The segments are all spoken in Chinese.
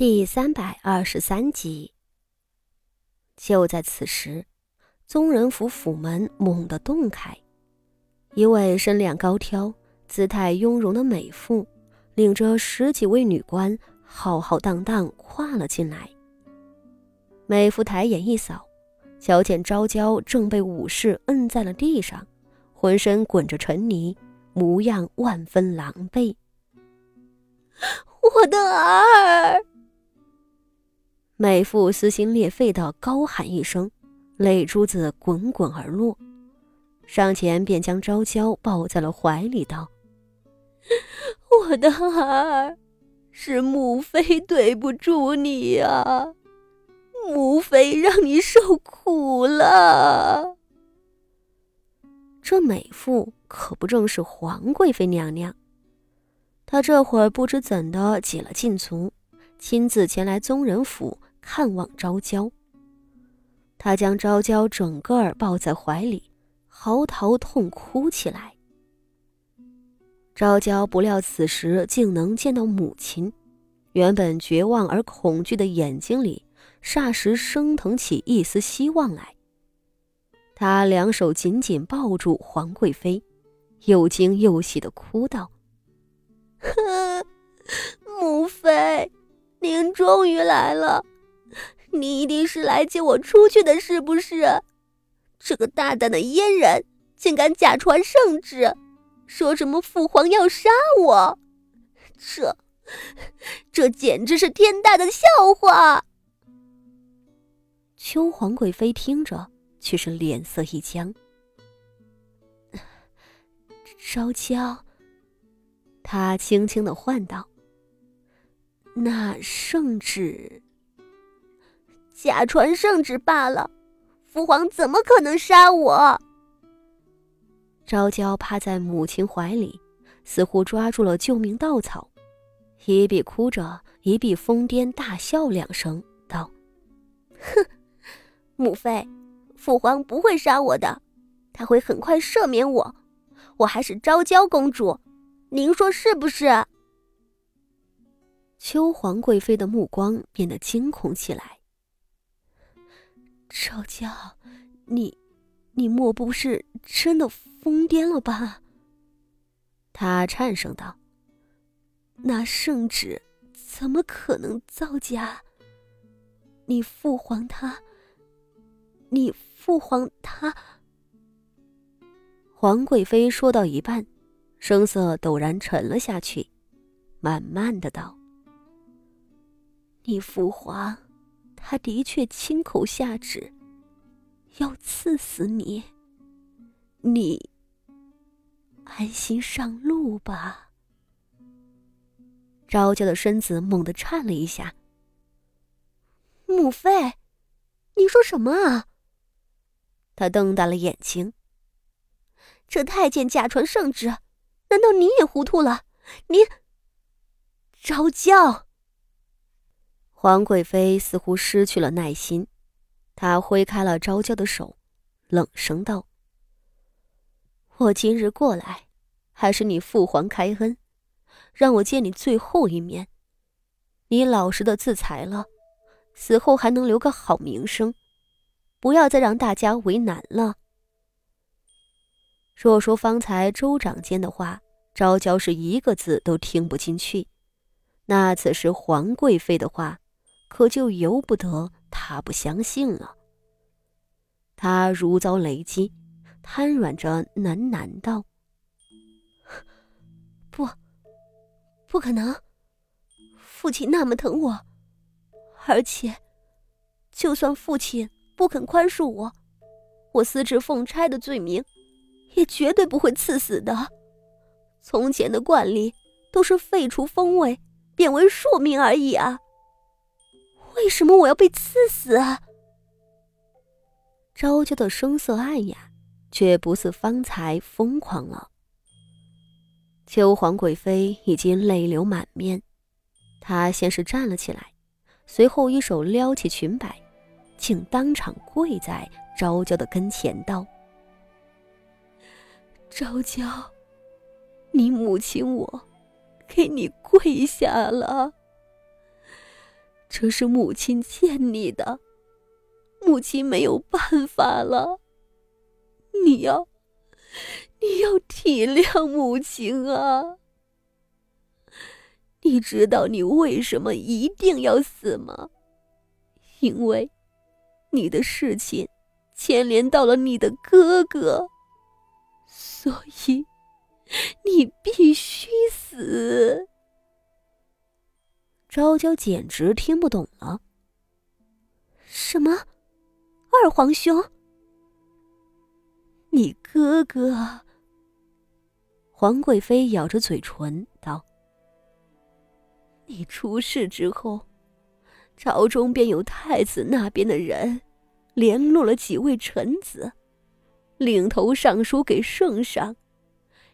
第三百二十三集。就在此时，宗人府府门猛地洞开，一位身量高挑、姿态雍容的美妇，领着十几位女官，浩浩荡荡跨了进来。美妇抬眼一扫，瞧见昭娇正被武士摁在了地上，浑身滚着尘泥，模样万分狼狈。我的儿！美妇撕心裂肺的高喊一声，泪珠子滚滚而落，上前便将昭娇抱在了怀里，道：“我的孩儿，是母妃对不住你呀，母妃让你受苦了。”这美妇可不正是皇贵妃娘娘？她这会儿不知怎的解了禁足，亲自前来宗人府。看望昭娇，他将昭娇整个儿抱在怀里，嚎啕痛哭起来。昭娇不料此时竟能见到母亲，原本绝望而恐惧的眼睛里，霎时升腾起一丝希望来。他两手紧紧抱住皇贵妃，又惊又喜的哭道：“母妃，您终于来了。”你一定是来接我出去的，是不是？这个大胆的阉人，竟敢假传圣旨，说什么父皇要杀我，这，这简直是天大的笑话！秋皇贵妃听着，却是脸色一僵。昭娇，她轻轻的唤道：“那圣旨。”假传圣旨罢了，父皇怎么可能杀我？昭娇趴在母亲怀里，似乎抓住了救命稻草，一臂哭着，一臂疯癫大笑两声，道：“哼，母妃，父皇不会杀我的，他会很快赦免我。我还是昭娇公主，您说是不是？”秋皇贵妃的目光变得惊恐起来。赵娇，你，你莫不是真的疯癫了吧？他颤声道：“那圣旨怎么可能造假？你父皇他，你父皇他……”皇贵妃说到一半，声色陡然沉了下去，慢慢的道：“你父皇。”他的确亲口下旨，要赐死你。你安心上路吧。昭娇的身子猛地颤了一下。母妃，你说什么啊？他瞪大了眼睛。这太监假传圣旨，难道你也糊涂了？你，昭娇。皇贵妃似乎失去了耐心，她挥开了昭娇的手，冷声道：“我今日过来，还是你父皇开恩，让我见你最后一面。你老实的自裁了，死后还能留个好名声，不要再让大家为难了。”若说方才周长间的话，昭娇是一个字都听不进去，那此时皇贵妃的话。可就由不得他不相信了。他如遭雷击，瘫软着喃喃道：“不，不可能！父亲那么疼我，而且，就算父亲不肯宽恕我，我私自奉差的罪名，也绝对不会赐死的。从前的惯例都是废除封位，变为庶民而已啊。”为什么我要被刺死？昭娇的声色暗哑，却不似方才疯狂了。秋皇贵妃已经泪流满面，她先是站了起来，随后一手撩起裙摆，竟当场跪在昭娇的跟前，道：“昭娇，你母亲我，给你跪下了。”这是母亲欠你的，母亲没有办法了。你要，你要体谅母亲啊！你知道你为什么一定要死吗？因为，你的事情牵连到了你的哥哥，所以你必须死。昭娇简直听不懂了。什么？二皇兄？你哥哥？皇贵妃咬着嘴唇道：“你出事之后，朝中便有太子那边的人联络了几位臣子，领头上书给圣上，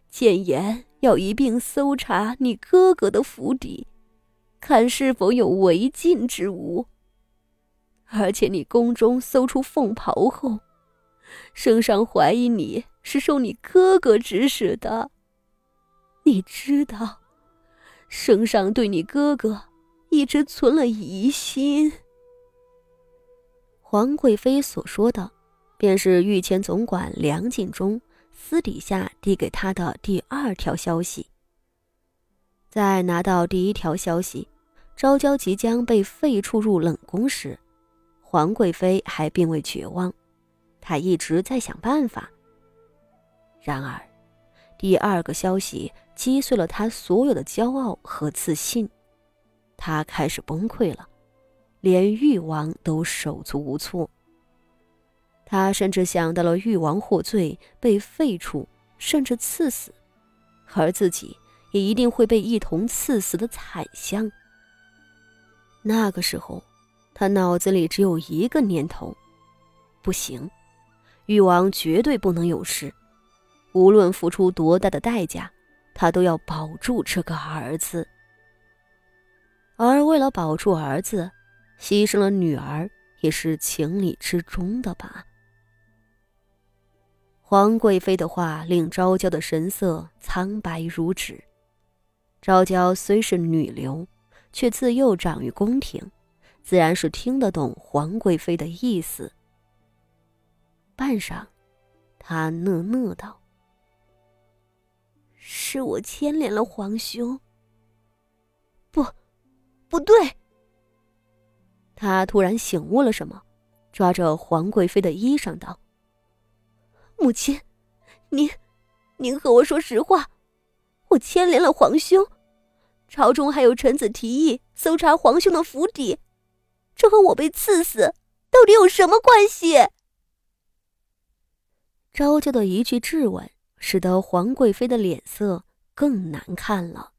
谏言要一并搜查你哥哥的府邸。”看是否有违禁之物。而且你宫中搜出凤袍后，圣上怀疑你是受你哥哥指使的。你知道，圣上对你哥哥一直存了疑心。皇贵妃所说的，便是御前总管梁敬忠私底下递给他的第二条消息。在拿到第一条消息。昭娇即将被废黜入冷宫时，皇贵妃还并未绝望，她一直在想办法。然而，第二个消息击碎了她所有的骄傲和自信，她开始崩溃了，连誉王都手足无措。她甚至想到了誉王获罪被废黜，甚至赐死，而自己也一定会被一同赐死的惨象。那个时候，他脑子里只有一个念头：不行，誉王绝对不能有事，无论付出多大的代价，他都要保住这个儿子。而为了保住儿子，牺牲了女儿也是情理之中的吧？皇贵妃的话令昭娇的神色苍白如纸。昭娇虽是女流。却自幼长于宫廷，自然是听得懂皇贵妃的意思。半晌，她讷讷道：“是我牵连了皇兄。”“不，不对。”他突然醒悟了什么，抓着皇贵妃的衣裳道：“母亲，您，您和我说实话，我牵连了皇兄。”朝中还有臣子提议搜查皇兄的府邸，这和我被赐死到底有什么关系？昭娇的一句质问，使得皇贵妃的脸色更难看了。